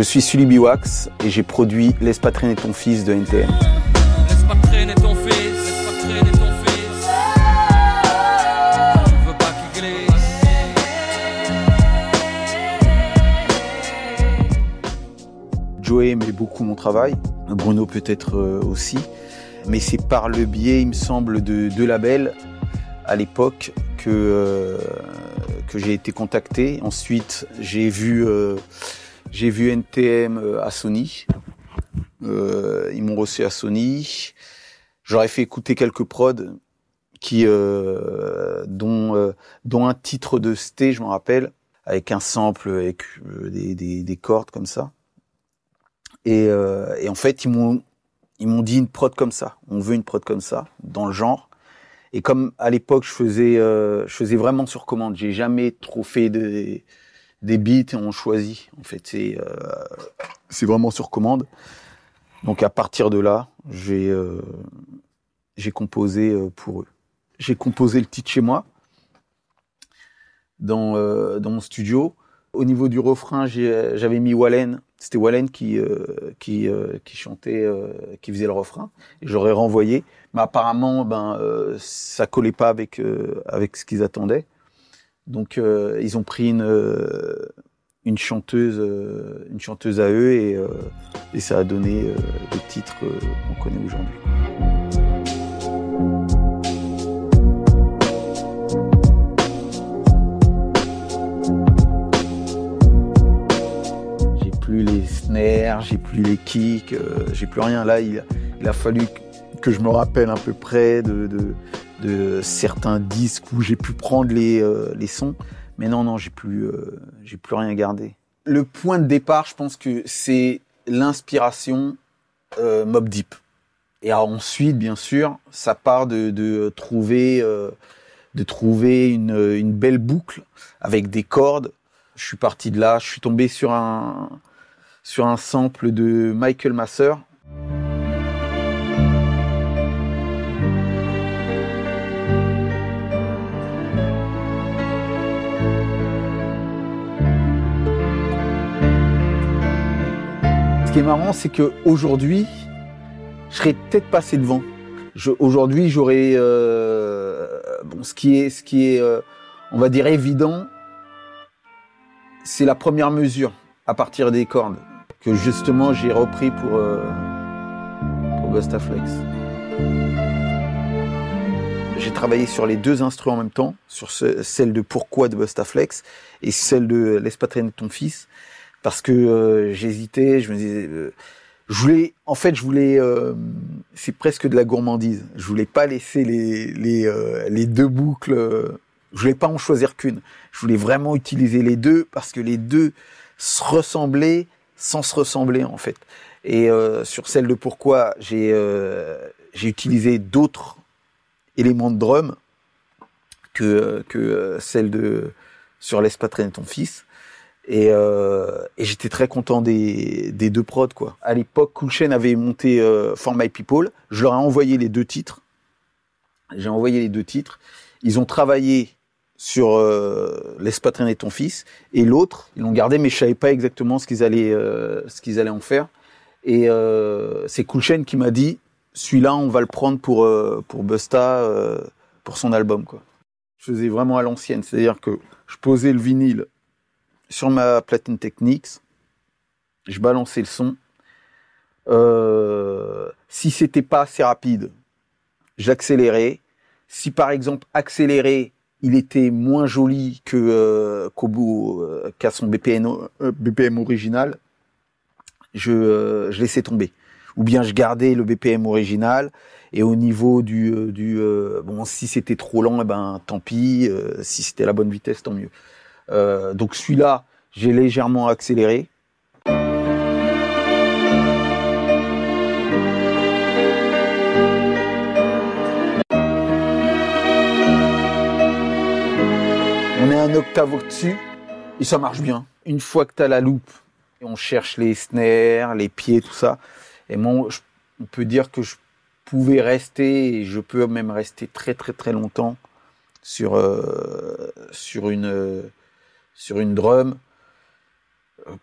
Je suis Sully Biwax et j'ai produit Laisse pas traîner ton fils de NTM. Laisse pas traîner ton fils, laisse pas traîner ton fils. Je veux pas qu'il glisse. Joey aimait beaucoup mon travail, Bruno peut-être euh, aussi, mais c'est par le biais, il me semble, de deux labels à l'époque que, euh, que j'ai été contacté. Ensuite, j'ai vu, euh, j'ai vu NTM euh, à Sony. Euh, ils m'ont reçu à Sony. J'aurais fait écouter quelques prods qui, euh, dont, euh, dont un titre de Sté, je me rappelle, avec un sample, avec euh, des, des, des cordes comme ça. Et, euh, et en fait, ils m'ont ils m'ont dit une prod comme ça. On veut une prod comme ça, dans le genre. Et comme à l'époque, je faisais, je faisais vraiment sur commande. J'ai jamais trop fait des, des beats et on choisit. En fait, c'est, euh, c'est vraiment sur commande. Donc à partir de là, j'ai, euh, j'ai composé euh, pour eux. J'ai composé le titre chez moi, dans, dans mon studio. Au niveau du refrain, j'avais mis Wallen. C'était Wallen qui, qui, qui chantait, qui faisait le refrain. J'aurais renvoyé. Mais apparemment, ben, ça collait pas avec, avec ce qu'ils attendaient. Donc, euh, ils ont pris une, euh, une chanteuse, euh, une chanteuse à eux et, ça a donné le titre qu'on connaît aujourd'hui. J'ai plus les snares, j'ai plus les kicks, j'ai plus rien. Là, il, a fallu que je me rappelle à peu près de, de certains disques où j'ai pu prendre les, euh, les sons. Mais non, non, j'ai plus, euh, plus rien gardé. Le point de départ, je pense que c'est l'inspiration euh, Mob Deep. Et ensuite, bien sûr, ça part de, de trouver, de trouver une, une belle boucle avec des cordes. Je suis parti de là, je suis tombé sur un, sur un sample de Michael Masser. Marrant, c'est que aujourd'hui, je serais peut-être passé devant. Aujourd'hui, j'aurais euh, ce qui est, euh, on va dire évident, c'est la première mesure à partir des cordes que justement j'ai repris pour euh, Bustaflex. J'ai travaillé sur les deux instruments en même temps, sur ce- celle de Pourquoi de Bustaflex et celle de pas traîner ton fils, parce que euh, j'hésitais, je me disais, euh, je voulais, en fait, je voulais, euh, c'est presque de la gourmandise. Je voulais pas laisser les les, euh, les deux boucles, euh, je voulais pas en choisir qu'une. Je voulais vraiment utiliser les deux parce que les deux se ressemblaient sans se ressembler en fait. Et euh, sur celle de Pourquoi, j'ai j'ai utilisé d'autres éléments de drum que que celle de sur Laisse pas traîner ton fils. Et, euh, et j'étais très content des, deux prods quoi. À l'époque, Cool Chain avait monté euh, For My People. Je leur ai envoyé les deux titres. J'ai envoyé les deux titres. Ils ont travaillé sur euh, Laisse pas traîner ton fils et l'autre ils l'ont gardé mais je savais pas exactement ce qu'ils allaient euh, ce qu'ils allaient en faire et c'est Cool Chain qui m'a dit celui-là on va le prendre pour pour Busta pour son album quoi. Je faisais vraiment à l'ancienne, c'est-à-dire que je posais le vinyle sur ma platine Technics, je balançais le son. Euh, si c'était pas assez rapide, j'accélérais. Si par exemple accéléré, il était moins joli que euh, qu'au bout euh, qu'à son BPM, euh, BPM original, je, euh, je laissais tomber. Ou bien je gardais le BPM original et au niveau du euh, du bon si c'était trop lent, eh ben tant pis. si c'était la bonne vitesse, tant mieux. Euh, donc celui-là, j'ai légèrement accéléré. On est un octave au-dessus et ça marche bien. Une fois que tu as la loupe, et on cherche les snares, les pieds, tout ça. Et moi, on peut dire que je pouvais rester, et je peux même rester très très très longtemps sur, euh, sur, une, sur une drum.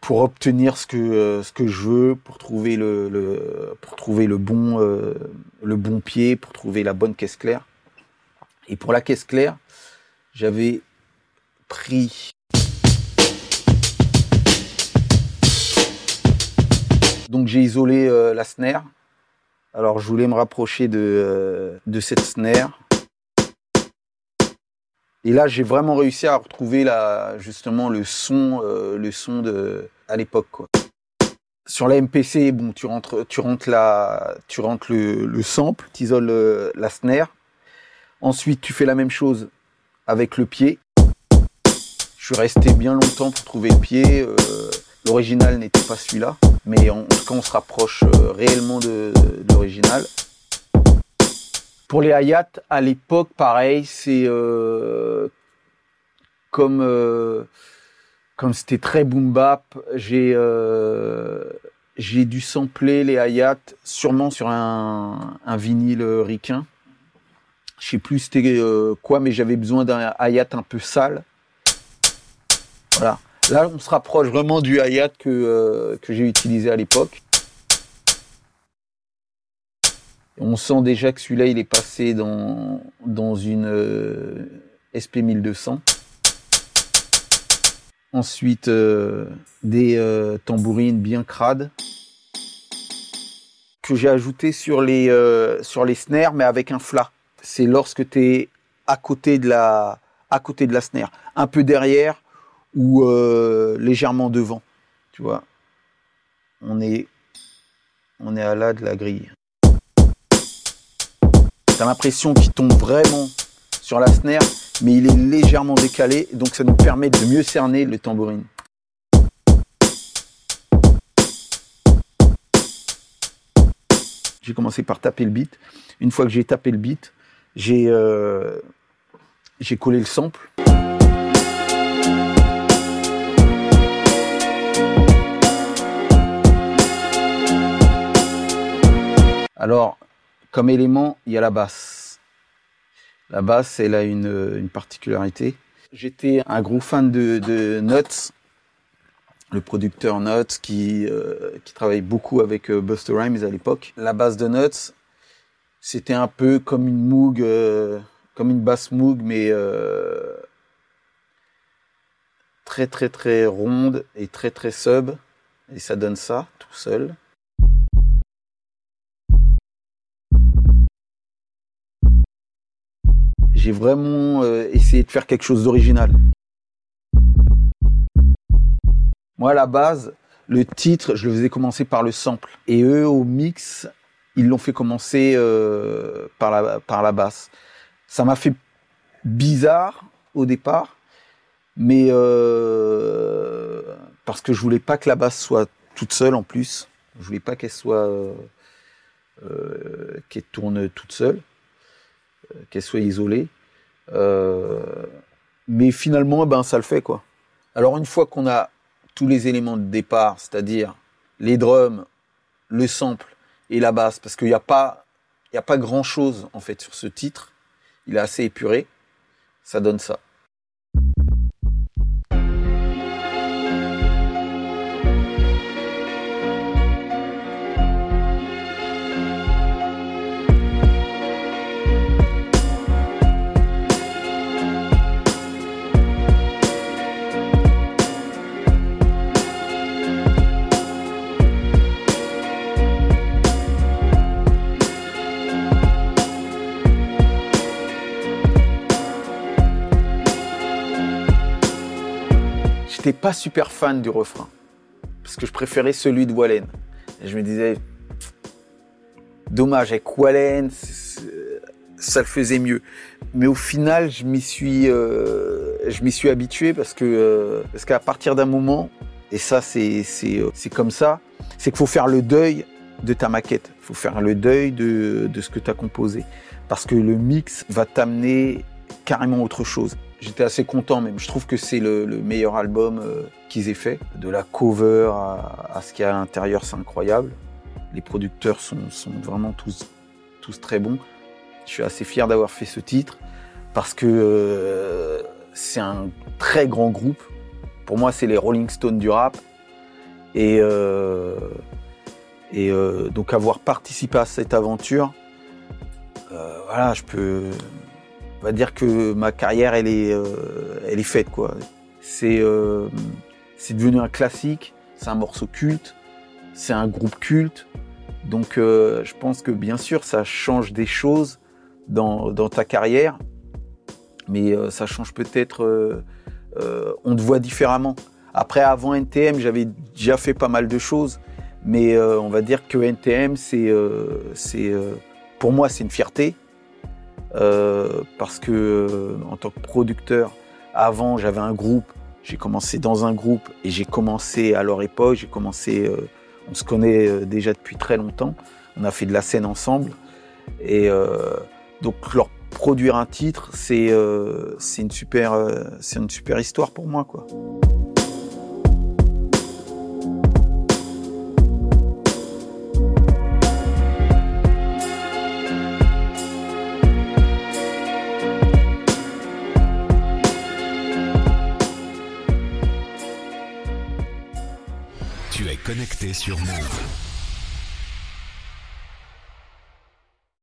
pour obtenir ce que euh, ce que je veux, pour trouver le, pour trouver le bon euh, le bon pied, pour trouver la bonne caisse claire. Et pour la caisse claire, j'avais pris donc j'ai isolé euh, la snare. Alors je voulais me rapprocher euh, de cette snare. Et là, j'ai vraiment réussi à retrouver justement le son, euh, le son de à l'époque. Sur la MPC, bon, tu rentres, tu rentres le, le sample, tu isoles la snare. Ensuite, tu fais la même chose avec le pied. Je suis resté bien longtemps pour trouver le pied. Euh, l'original n'était pas celui-là, mais en tout cas, on se rapproche euh, réellement de l'original. Pour les hi-hats, à l'époque, pareil, c'est euh, comme euh, comme c'était très boom bap, j'ai euh, dû sampler les hi-hats sûrement sur un, vinyle ricain. Je sais plus c'était quoi, mais j'avais besoin d'un hi-hat un peu sale. Voilà. Là, on se rapproche vraiment du euh, que j'ai utilisé à l'époque. On sent déjà que celui-là, il est passé dans, une euh, SP 1200. Ensuite, euh, des euh, tambourines bien crades que j'ai ajouté sur les, snares, mais avec un flat. C'est lorsque tu es à côté de la, à la snare, un peu derrière ou légèrement devant. Tu vois, on est, on est à là de la grille. T'as l'impression qu'il tombe vraiment sur la snare, mais il est légèrement décalé, donc ça nous permet de mieux cerner le tambourine. J'ai commencé par taper le beat. Une fois que j'ai tapé le beat, j'ai euh, collé le sample. Alors, comme élément, il y a la basse. La basse, elle a une, une particularité. J'étais un gros fan de, de Nuts, le producteur Nuts qui, euh, qui travaille beaucoup avec euh, Buster Rhymes à l'époque. La basse de Nuts, c'était un peu comme une Moog, euh, comme une basse Moog, mais très très très ronde et très très sub. Et ça donne ça tout seul. J'ai vraiment euh, essayé de faire quelque chose d'original. Moi, à la base, le titre, je le faisais commencer par le sample. Et eux, au mix, ils l'ont fait commencer euh, par, la, par la basse. Ça m'a fait bizarre au départ, mais euh, parce que je voulais pas que la basse soit toute seule en plus. Je voulais pas qu'elle soit qu'elle tourne toute seule, qu'elle soit isolée. Euh, mais finalement, eh ben ça le fait quoi. Alors une fois qu'on a tous les éléments de départ, c'est-à-dire les drums, le sample et la basse, parce qu'il n'y a pas, il y a pas grand chose en fait sur ce titre. Il est assez épuré. Ça donne ça. Pas super fan du refrain parce que je préférais celui de Wallen. Je me disais, dommage avec Wallen, ça le faisait mieux. Mais au final, je m'y suis, euh, je m'y suis habitué parce que euh, parce qu'à partir d'un moment, et ça c'est c'est euh, c'est comme ça, c'est qu'il faut faire le deuil de ta maquette. Il faut faire le deuil de de ce que tu as composé parce que le mix va t'amener carrément autre chose. J'étais assez content même. Je trouve que c'est le, le meilleur album euh, qu'ils aient fait. De la cover à, ce qu'il y a à l'intérieur, c'est incroyable. Les producteurs sont, vraiment tous, très bons. Je suis assez fier d'avoir fait ce titre parce que euh, c'est un très grand groupe. Pour moi, c'est les Rolling Stones du rap. Et, euh, et donc avoir participé à cette aventure, voilà, je peux, va dire que ma carrière, elle est, euh, elle est faite quoi. C'est, euh, c'est devenu un classique, c'est un morceau culte, c'est un groupe culte. Donc euh, je pense que bien sûr ça change des choses dans, dans ta carrière, mais ça change peut-être, on te voit différemment. Après avant NTM j'avais déjà fait pas mal de choses, mais on va dire que NTM c'est, c'est pour moi c'est une fierté parce que euh, en tant que producteur avant j'avais un groupe, j'ai commencé dans un groupe et j'ai commencé à leur époque, j'ai commencé euh, on se connaît euh, déjà depuis très longtemps. On a fait de la scène ensemble. Et euh, donc leur produire un titre, c'est euh, une super euh, une super histoire pour moi quoi. Connecté sur Move.